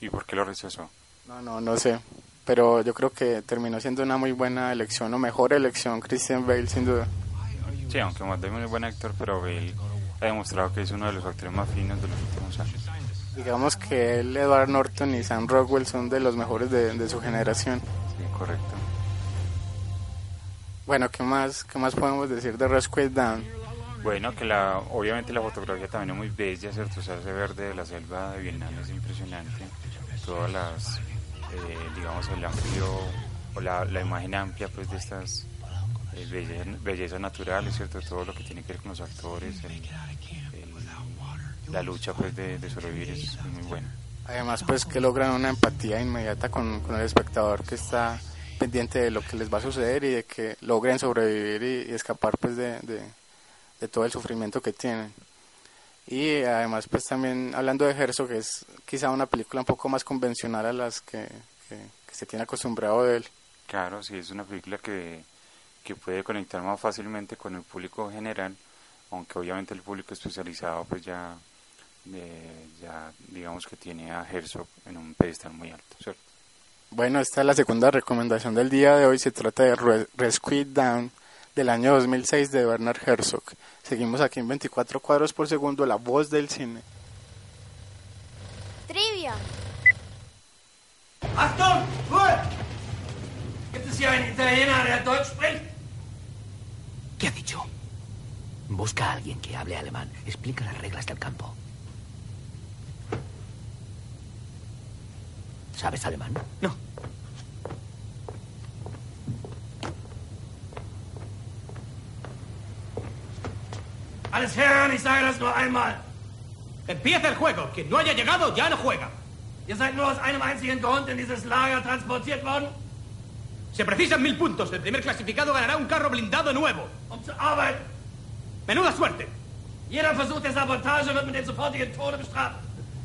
¿y por qué lo rechazó? No, no, no sé. Pero yo creo que terminó siendo una muy buena elección, o mejor elección, Christian Bale, sin duda. Sí, aunque Matt Damon es buen actor, pero Bale ha demostrado que es uno de los actores más finos de los últimos años. Digamos que él, Edward Norton y Sam Rockwell son de los mejores de, de su generación. Sí, correcto. Bueno, ¿qué más, qué más podemos decir de Rescue Down? Bueno, que la, obviamente la fotografía también es muy bella, ¿cierto? O sea, ese verde de la selva de Vietnam es impresionante. Todas las, eh, digamos, el amplio, o la, la, imagen amplia, pues, de estas eh, bellezas, naturales, ¿cierto? Todo lo que tiene que ver con los actores, la lucha pues de, sobrevivir es muy buena. Además, pues que logran una empatía inmediata con, el espectador que está pendiente de lo que les va a suceder y de que logren sobrevivir y, escapar pues de, de, todo el sufrimiento que tienen. Y además, pues también hablando de Herzog, que es quizá una película un poco más convencional a las que, que, que se tiene acostumbrado de él. Claro, sí, es una película que, que puede conectar más fácilmente con el público general, aunque obviamente el público especializado pues ya eh, ya digamos que tiene a Herzog en un pedestal muy alto, ¿cierto? Bueno, esta es la segunda recomendación del día de hoy. Se trata de Re Rescue Down del año 2006 de Werner Herzog. Seguimos aquí en 24 cuadros por segundo, la voz del cine. Trivia. Achtung! Ruhe! Gibt es hier einen Italiener, der Deutsch spricht? ¿Qué ha dicho? Busca a alguien que hable alemán. Explica las reglas del campo. ¿Sabes alemán? No. Alles Herren, ich sage das nur einmal. Empieza el juego. Quien no haya llegado, ya no juega. Ihr seid nur aus einem einzigen Grund in dieses Lager transportiert worden. Se precisan mil puntos. El primer clasificado ganará un carro blindado nuevo. Um zu arbeiten. Menuda suerte. Jeder Versuch der Sabotage wird mit dem sofortigen Tode bestraft.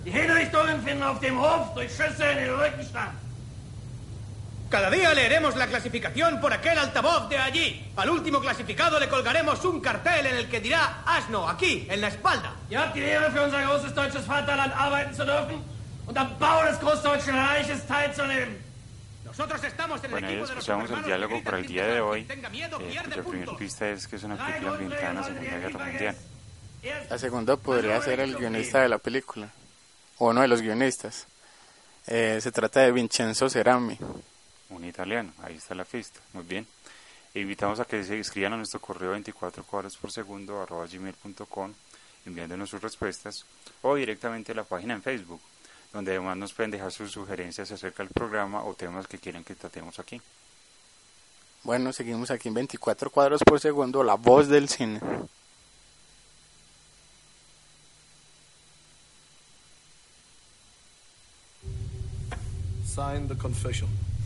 Die Hinrichtungen finden auf dem Hof durch Schüsse in den Rücken statt. Cada día leeremos la clasificación por aquel altavoz de allí. Al último clasificado le colgaremos un cartel en el que dirá Asno, aquí, en la espalda. Ihr habt die Ehre, für unser großes deutsches Vaterland arbeiten zu dürfen und am Bau des Großdeutschen Reiches teilzunehmen. Nosotros estamos en el Bueno, equipo de los escuchamos el diálogo por el día de hoy. miedo, Eh, cuya primera pista es que es una película ambientada en la Segunda Guerra Mundial. La segunda podría ser el guionista de la película, o uno de los guionistas. Eh, se trata de Vincenzo Cerami. Un italiano, ahí está la pista, muy bien. E invitamos a que se escriban a nuestro correo 24 cuadros por segundo arroba gmail.com enviándonos sus respuestas o directamente a la página en Facebook, donde además nos pueden dejar sus sugerencias acerca del programa o temas que quieran que tratemos aquí. Bueno, seguimos aquí en 24 cuadros por segundo, la voz del cine. Sign the confession.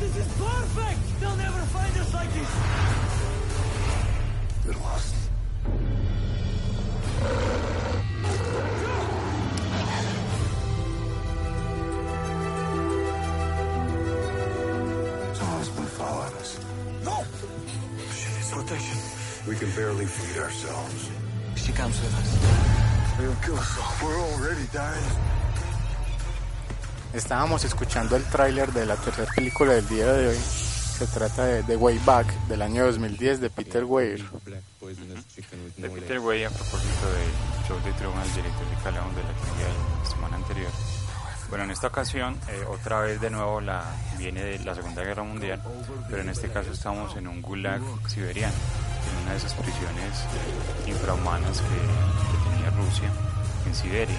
This is perfect. They'll never find us like this. Get lost. Someone's been following us. No! She needs protection. We can barely feed ourselves. She comes with us. They'll kill us all. We're already dying. Estábamos escuchando el tráiler de la tercera película del día de hoy. Se trata de The Way Back del año 2010 de Peter Weir. De Peter Way, a propósito del show de Truman, el director de Calaon de la semana anterior. Bueno, en esta ocasión, eh, otra vez de nuevo la viene de la Segunda Guerra Mundial, pero en este caso estamos en un gulag siberiano, en una de esas prisiones eh, infrahumanas que, que tenía Rusia en Siberia.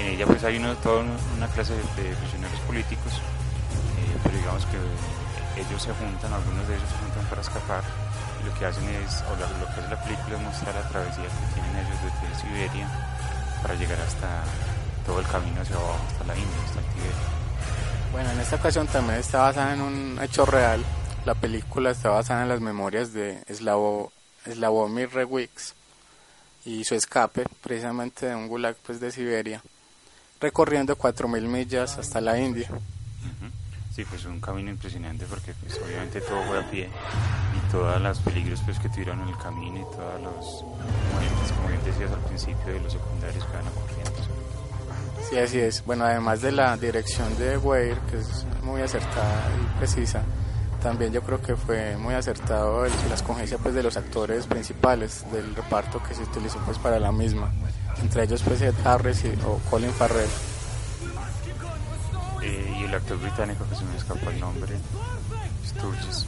En ella pues hay uno, toda una clase de, prisioneros políticos, eh, pero digamos que ellos se juntan, algunos de ellos se juntan para escapar y lo que hacen es, o lo, que es la película es mostrar la travesía que tienen ellos desde Siberia para llegar hasta todo el camino hacia abajo, hasta la India, hasta el Tíbet. Bueno, en esta ocasión también está basada en un hecho real. La película está basada en las memorias de Slavo, Slavomir Rewix y su escape precisamente de un gulag pues, de Siberia, recorriendo 4.000 millas hasta la India. Sí, pues un camino impresionante porque pues obviamente todo fue a pie y todos los peligros pues que tuvieron en el camino y todos los muertes, como bien decías al principio, de los secundarios que van ocurriendo. Sí, así es. Bueno, además de la dirección de Weir, que es muy acertada y precisa, también yo creo que fue muy acertado el- la escogencia pues, de los actores principales del reparto que se utilizó pues, para la misma. Entre ellos pues Ed Harris o Colin Farrell. Eh, y el actor británico que se me escapa el nombre, Sturges,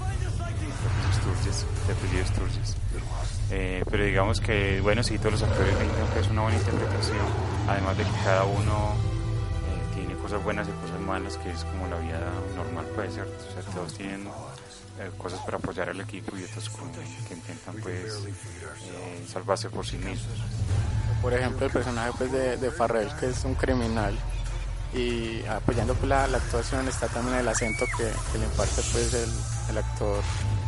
Sturges, de apellido Sturges. Eh, pero digamos que, bueno, sí, todos los actores dicen que es una buena interpretación, además de que cada uno eh, tiene cosas buenas y cosas malas, que es como la vida normal puede ser, o sea, todos tienen cosas para apoyar al equipo y otros que intentan pues salvarse por sí mismos. Por ejemplo, el personaje pues de, de Farrell, que es un criminal, y apoyando pues, la, la actuación está también el acento que, que le imparte pues el, el actor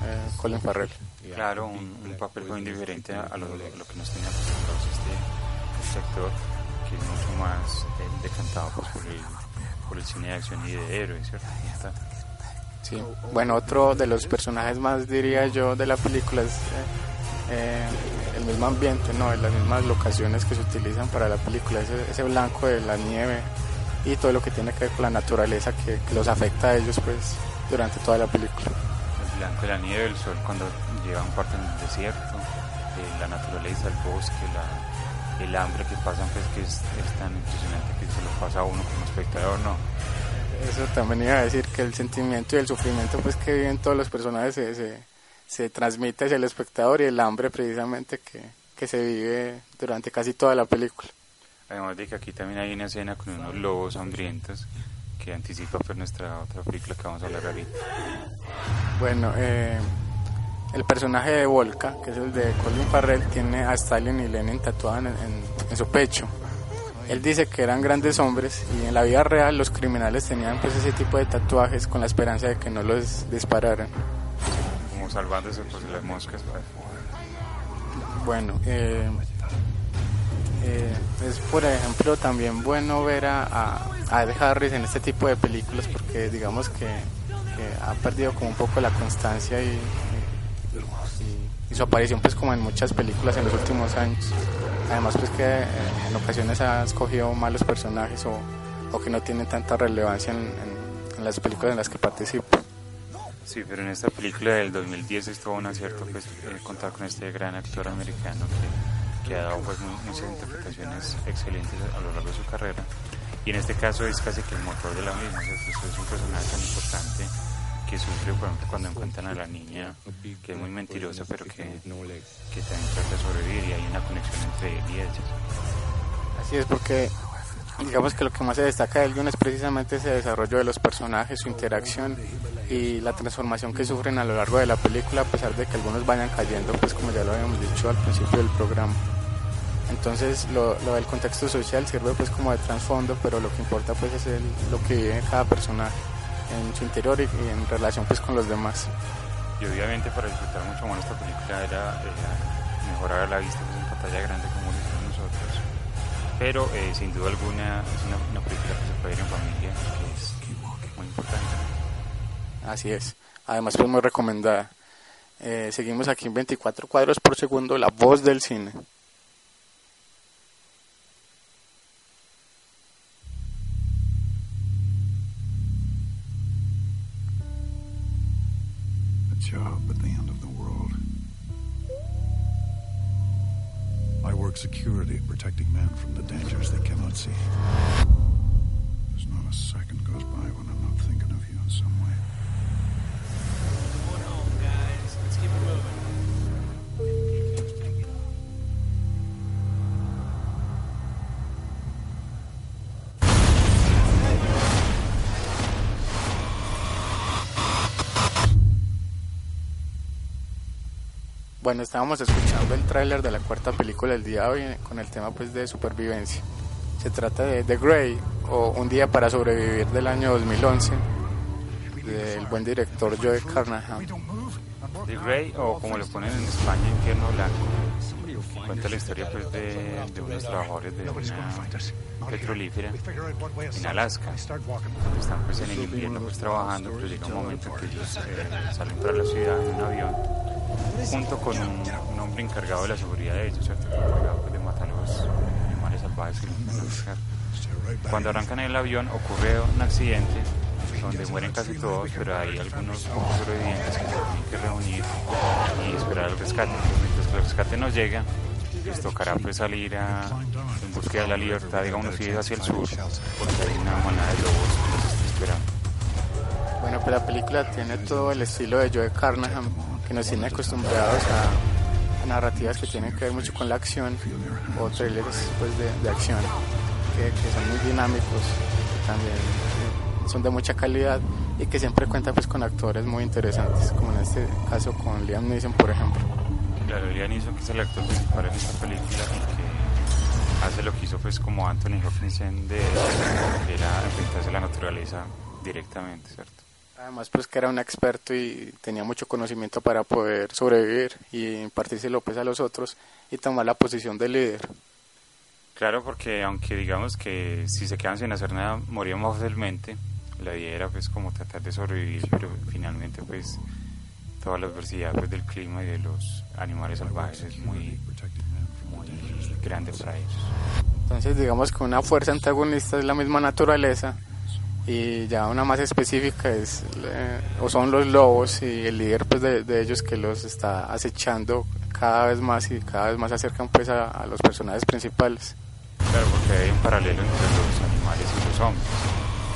eh, Colin Farrell. Claro, un, un papel muy diferente a, a lo, lo, que nos tenía acostumbrados este, este actor, que es mucho más eh, decantado pues, por, el, por el cine de acción y de héroes, ¿cierto? Sí. Bueno, otro de los personajes más, diría yo, de la película es eh, el mismo ambiente, ¿no? Las mismas locaciones que se utilizan para la película, ese, ese blanco de la nieve y todo lo que tiene que ver con la naturaleza que, que los afecta a ellos pues durante toda la película. El blanco de la nieve, el sol cuando llevan parte en el desierto, eh, la naturaleza, el bosque, la, el hambre que pasan, pues que es, es tan impresionante que se lo pasa a uno como espectador, ¿no? Eso también iba a decir que el sentimiento y el sufrimiento pues que viven todos los personajes se, se, se transmite hacia el espectador y el hambre precisamente que, que se vive durante casi toda la película. Además de que aquí también hay una escena con unos lobos hambrientos que anticipa pues nuestra otra película que vamos a hablar ahorita. Bueno, eh, el personaje de Volca, que es el de Colin Farrell, tiene a Stalin y Lenin tatuado en, en, en, su pecho. Él dice que eran grandes hombres y en la vida real los criminales tenían pues ese tipo de tatuajes con la esperanza de que no los dispararan. Salvándose pues de las moscas. Bueno, eh, eh, es por ejemplo también bueno ver a, a, a, Ed Harris en este tipo de películas porque digamos que, ha perdido como un poco la constancia y, y, su aparición pues como en muchas películas en los últimos años además pues que eh, en ocasiones ha escogido malos personajes o, o que no tienen tanta relevancia en, en, las películas en las que participa Sí, pero en esta película del 2010 estuvo un acierto pues eh, contar con este gran actor americano que que ha dado pues muchas interpretaciones excelentes a lo largo de su carrera y en este caso es casi que el motor de la misma, es un personaje tan importante que sufre cuando encuentran a la niña que es muy mentirosa pero que, que también trata de sobrevivir y hay una conexión entre él y ella. Así es porque digamos que lo que más se destaca de Elgin es precisamente ese desarrollo de los personajes, su interacción y la transformación que sufren a lo largo de la película a pesar de que algunos vayan cayendo pues como ya lo habíamos dicho al principio del programa. Entonces lo, lo, del contexto social sirve pues como de trasfondo, pero lo que importa pues es el, lo que vive cada personaje en su interior y, y, en relación pues con los demás. Y obviamente para disfrutar mucho más esta película era, era mejorar la vista pues, en pantalla grande como. Pero eh, sin duda alguna es una, una, película que se puede ver en familia, que es muy importante. Así es. Además pues muy recomendada. Eh, seguimos aquí en 24 cuadros por segundo, la voz del cine. job at the end I work security, protecting men from the dangers they cannot see. There's not a second goes by when Bueno, estábamos escuchando el tráiler de la cuarta película del día de hoy con el tema pues de supervivencia. Se trata de The Grey o Un día para sobrevivir del año 2011 del buen director Joe Carnahan. The Grey o como lo ponen en España Infierno Blanco cuenta la historia pues de, de unos trabajadores de una petrolífera en Alaska están pues en el invierno pues trabajando pero llega un momento en que ellos eh, salen para la ciudad en un avión junto con un, un, hombre encargado de la seguridad de ellos, ¿cierto? encargado pues, de matar a los animales salvajes que. Cuando arrancan el avión ocurre un accidente donde mueren casi todos, pero hay algunos pocos sobrevivientes que se tienen que reunir y esperar el rescate. Mientras que el rescate no llega, les tocará pues salir a, en búsqueda de la libertad, digamos así, hacia el sur, porque hay una manada de lobos que los está esperando. Bueno, pues la película tiene todo el estilo de Joe Carnahan, que nos tiene acostumbrados a, narrativas que tienen que ver mucho con la acción o trailers pues, de, de acción, que, son muy dinámicos, que también eh, son de mucha calidad y que siempre cuentan pues, con actores muy interesantes, como en este caso con Liam Neeson, por ejemplo. Claro, Liam Neeson, que es el actor principal en esta película y que hace lo que hizo pues como Anthony Hopkins en de que era enfrentarse a la naturaleza directamente, ¿cierto? Además, pues que era un experto y tenía mucho conocimiento para poder sobrevivir y impartírselo pues a los otros y tomar la posición de líder. Claro, porque aunque digamos que si se quedan sin hacer nada, morían más fácilmente, la idea era pues como tratar de sobrevivir, pero finalmente pues toda la adversidad pues, del clima y de los animales salvajes es muy, muy grande para ellos. Entonces digamos que una fuerza antagonista es la misma naturaleza y ya una más específica es eh, o son los lobos y el líder pues de, de, ellos que los está acechando cada vez más y cada vez más se acercan pues a, a, los personajes principales. Claro, porque hay un paralelo entre los animales y los hombres.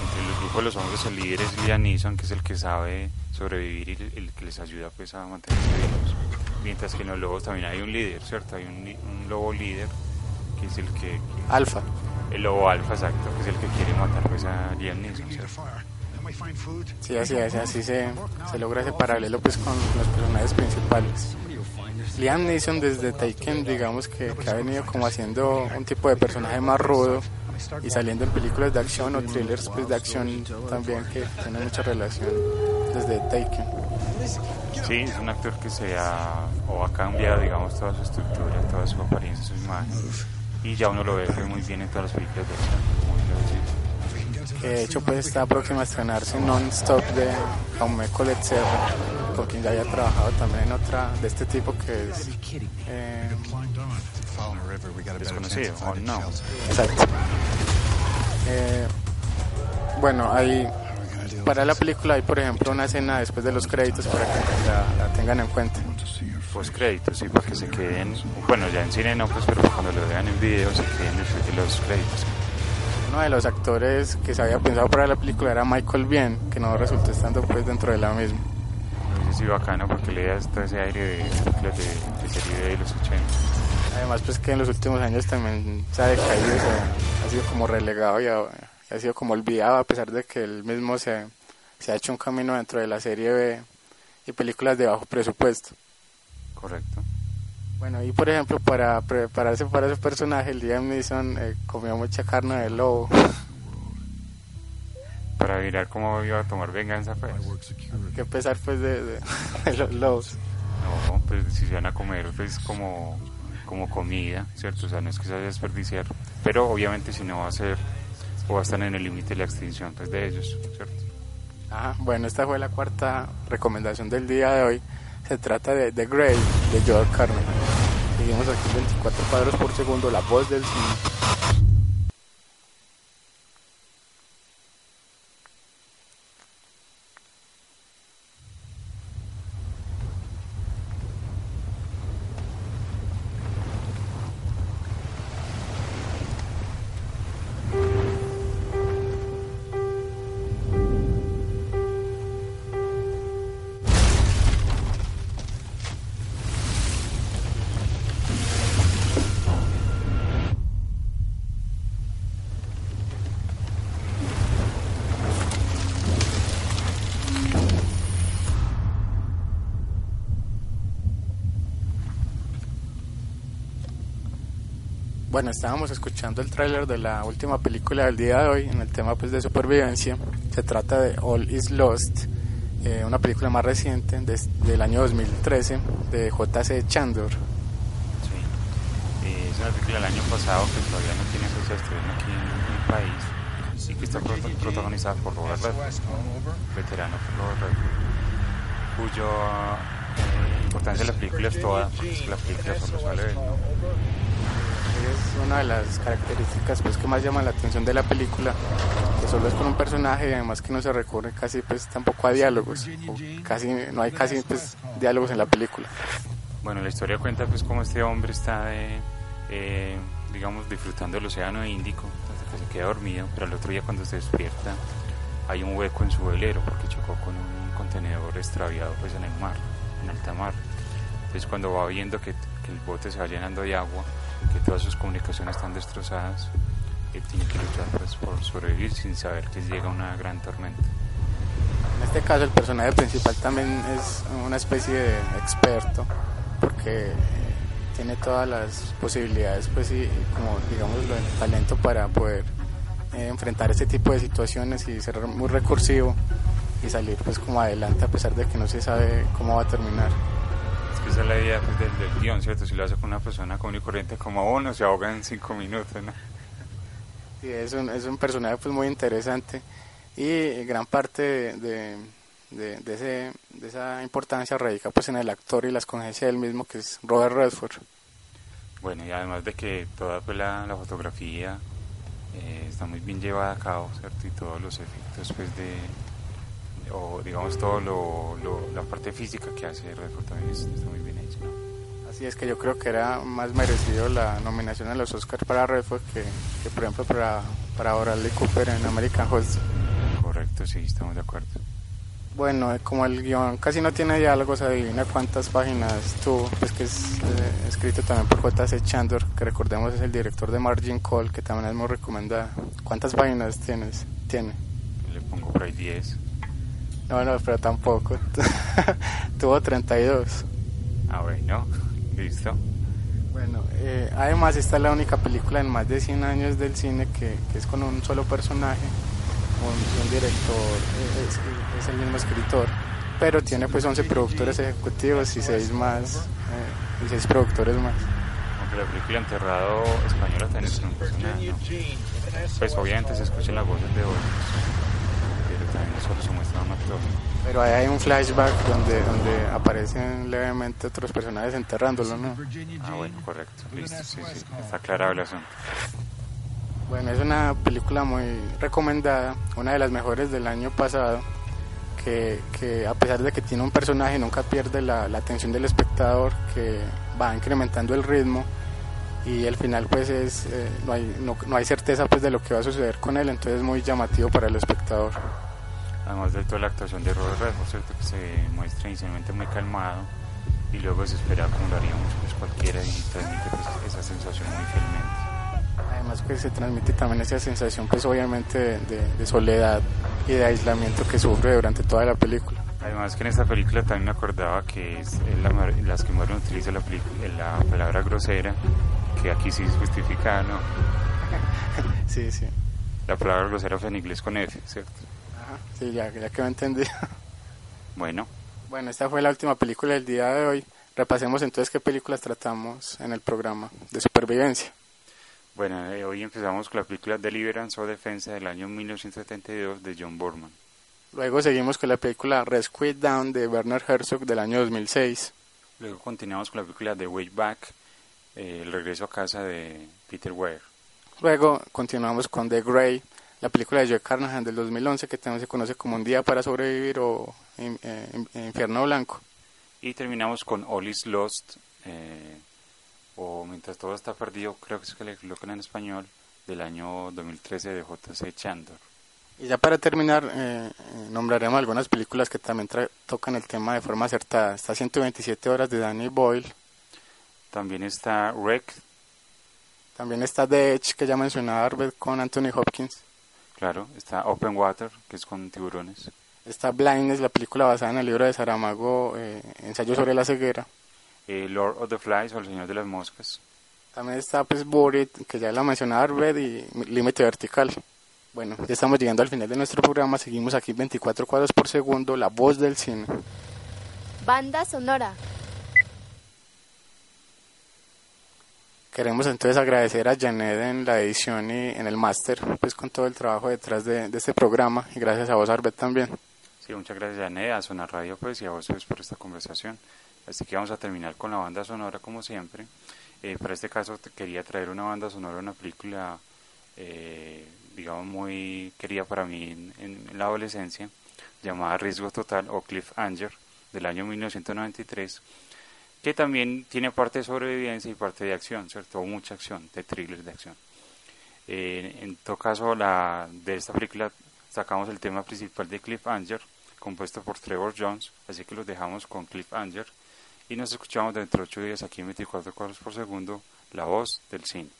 Entre el grupo de los hombres el líder es Liam Neeson, que es el que sabe sobrevivir y el, que les ayuda pues a mantenerse vivos. Mientras que en los lobos también hay un líder, ¿cierto? Hay un, un lobo líder que es el que... que alfa. El lobo alfa, exacto, que es el que quiere matar pues a Liam Neeson. Sí, así es, así se, se logra ese paralelo pues con los personajes principales. Liam Neeson desde Taken, digamos que, que, ha venido como haciendo un tipo de personaje más rudo y saliendo en películas de acción o thrillers pues, de acción también que tiene mucha relación desde Taken. Sí, es un actor que se ha, o ha cambiado, digamos, toda su estructura, toda su apariencia, su imagen. Y ya uno lo ve muy bien en todas las películas de acción, que de hecho pues está próxima a estrenarse Non-Stop de Jaume Collet Serra, con quien ya haya trabajado también en otra de este tipo que es eh, desconocido o no. Exacto. Eh, bueno, hay para la película hay por ejemplo una escena después de los créditos para que la, la tengan en cuenta. Pues créditos, sí, para que se queden, bueno ya en cine no, pues pero cuando lo vean en video se queden los créditos uno de los actores que se había pensado para la película era Michael Bien, que no resultó estando pues dentro de la misma. Sí bacano porque le da hasta ese aire de películas de, de serie de los 80. Además pues que en los últimos años también se ha decaído, o sea, ha sido como relegado y ha, ha, sido como olvidado a pesar de que él mismo se, se ha hecho un camino dentro de la serie B y películas de bajo presupuesto. Correcto. Bueno, y por ejemplo, para prepararse para ese personaje, el Liam Neeson eh, comió mucha carne de lobo. Para mirar cómo iba a tomar venganza, pues. Qué pesar, pues, de, de, de, los lobos. No, pues si se van a comer, pues, como, como comida, ¿cierto? O sea, no es que se vaya a desperdiciar. Pero obviamente, si no va a ser, o va a estar en el límite de la extinción, pues, de ellos, ¿cierto? Ajá, bueno, esta fue la cuarta recomendación del día de hoy. Se trata de The Grey de Joel Carmen. Seguimos aquí 24 cuadros por segundo, la voz del cine. Bueno, estábamos escuchando el tráiler de la última película del día de hoy en el tema pues de supervivencia. Se trata de All Is Lost, eh, una película más reciente de, del año 2013 de J.C. Chandor. Sí, eh, es una película del año pasado que todavía no tiene de estreno aquí en mi país y que está prot protagonizada por Robert Redford, veterano por Robert Redford, cuyo eh, importancia de la película es toda, porque es la película solo sale él, ¿no? es una de las características pues que más llaman la atención de la película que solo es con un personaje y además que no se recurre casi pues tampoco a diálogos casi no hay casi pues diálogos en la película bueno la historia cuenta pues cómo este hombre está de eh, digamos, disfrutando el océano Índico hasta que se queda dormido, pero al otro día cuando se despierta hay un hueco en su velero porque chocó con un contenedor extraviado pues en el mar, en alta mar. Entonces cuando va viendo que, que el bote se va llenando de agua, que todas sus comunicaciones están destrozadas, él tiene que luchar pues, por sobrevivir sin saber que llega una gran tormenta. En este caso el personaje principal también es una especie de experto porque tiene todas las posibilidades pues y como digamos el talento para poder eh, enfrentar este tipo de situaciones y ser muy recursivo y salir pues como adelante a pesar de que no se sabe cómo va a terminar. Es que esa es la idea pues, del, del guion, ¿cierto? Si lo hace con una persona común y corriente como uno, se ahoga en cinco minutos, ¿no? Sí, es un, es un personaje pues muy interesante y gran parte de, de, de, de ese, de esa importancia radica pues en el actor y la escogencia del mismo que es Robert Redford. Bueno, y además de que toda pues, la, la fotografía eh, está muy bien llevada a cabo, ¿cierto? Y todos los efectos pues de, o digamos todo lo, lo, la parte física que hace Redford también es- está muy bien hecha, ¿no? Así es que yo creo que era más merecido la nominación a los Oscars para Redford que, que por ejemplo para, para Bradley Cooper en American Hustle. Correcto, sí, estamos de acuerdo. Bueno, eh, como el guion casi no tiene diálogos, adivina cuántas páginas tuvo, pues que es eh, escrito también por J.C. Chandor, que recordemos es el director de Margin Call, que también es muy recomendada. ¿Cuántas páginas tienes? Tiene. Le pongo por ahí 10. No, no, pero tampoco. (laughs) tuvo 32. Ah, bueno, listo. Bueno, eh, además esta es la única película en más de 100 años del cine que, que es con un solo personaje, un, un director, eh, es, es el mismo escritor, pero tiene pues 11 productores ejecutivos y 6 más, eh, y 6 productores más. Aunque la película Enterrado española también es un personaje, ¿no? Pues obviamente se escuchan las voces de otros, también solo se muestra un actor. Pero ahí hay un flashback donde, donde aparecen levemente otros personajes enterrándolo, ¿no? Ah, bueno, correcto, listo, sí, sí, está aclarado el asunto. Bueno, es una película muy recomendada, una de las mejores del año pasado, que, que a pesar de que tiene un personaje nunca pierde la, la atención del espectador, que va incrementando el ritmo y al final pues es eh, no, hay, no, no hay certeza pues de lo que va a suceder con él, entonces es muy llamativo para el espectador. Además de toda la actuación de Robert Redford, ¿cierto? que se muestra inicialmente muy calmado y luego se espera como lo haríamos pues, cualquiera y transmite pues, esa sensación muy fielmente. Además que se transmite también esa sensación pues obviamente de, de- de soledad y de aislamiento que sufre durante toda la película. Además que en esta película también me acordaba que es la, las que Marlon utiliza la, la palabra grosera, que aquí sí es justificada, ¿no? (laughs) Sí, sí. La palabra grosera fue en inglés con F, ¿cierto? Ajá, sí, ya, ya entendí. (laughs) Bueno, Bueno, esta fue la última película del día de hoy. Repasemos entonces qué películas tratamos en el programa de supervivencia. bueno eh, hoy empezamos con la película Deliverance o Defensa del año 1972 de John Borman. Luego seguimos con la película Rescue Down de Werner Herzog del año 2006. Luego continuamos con la película The Way Back, eh, El regreso a casa de Peter Weir. Luego continuamos con The Grey, la película de Joe Carnahan del 2011 que también se conoce como Un día para sobrevivir o In- eh, In- Infierno Blanco. Y terminamos con All is Lost, eh, o Mientras todo está perdido, creo que es que le colocan en español, del año 2013 de J.C. Chandor. Y ya para terminar, eh, eh, nombraremos algunas películas que también tra- tocan el tema de forma acertada. Está 127 horas de Danny Boyle. También está Wreck, También está The Edge, que ya mencionaba Arbet con Anthony Hopkins. Claro, está Open Water, que es con tiburones. Está Blindness, la película basada en el libro de Saramago, eh, Ensayo sobre la ceguera. Eh, Lord of the Flies o El Señor de las Moscas. También está pues Buried, que ya la mencionaba Arbet, y Límite Vertical. Bueno, ya estamos llegando al final de nuestro programa. Seguimos aquí 24 cuadros por segundo, la voz del cine. Banda sonora. Queremos entonces agradecer a Janet en la edición y en el máster, pues con todo el trabajo detrás de, de este programa y gracias a vos Arbet también. Sí, muchas gracias Janet, a Sonar Radio pues y a vos pues, por esta conversación. Así que vamos a terminar con la banda sonora como siempre. Eh, para este caso quería traer una banda sonora, una película eh, digamos muy querida para mí en- en la adolescencia, llamada Riesgo Total o Cliff Anger del año 1993, que también tiene parte de sobrevivencia y parte de acción, ¿cierto? Mucha acción, de thriller de acción. Eh, en todo caso, la, de esta película sacamos el tema principal de Cliff Anger, compuesto por Trevor Jones, así que los dejamos con Cliff Anger y nos escuchamos dentro de 8 días aquí en 24 cuadros por segundo, la voz del cine.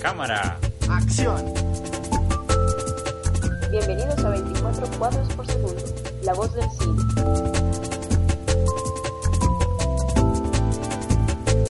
Cámara. Acción. Bienvenidos a 24 cuadros por segundo. La voz del.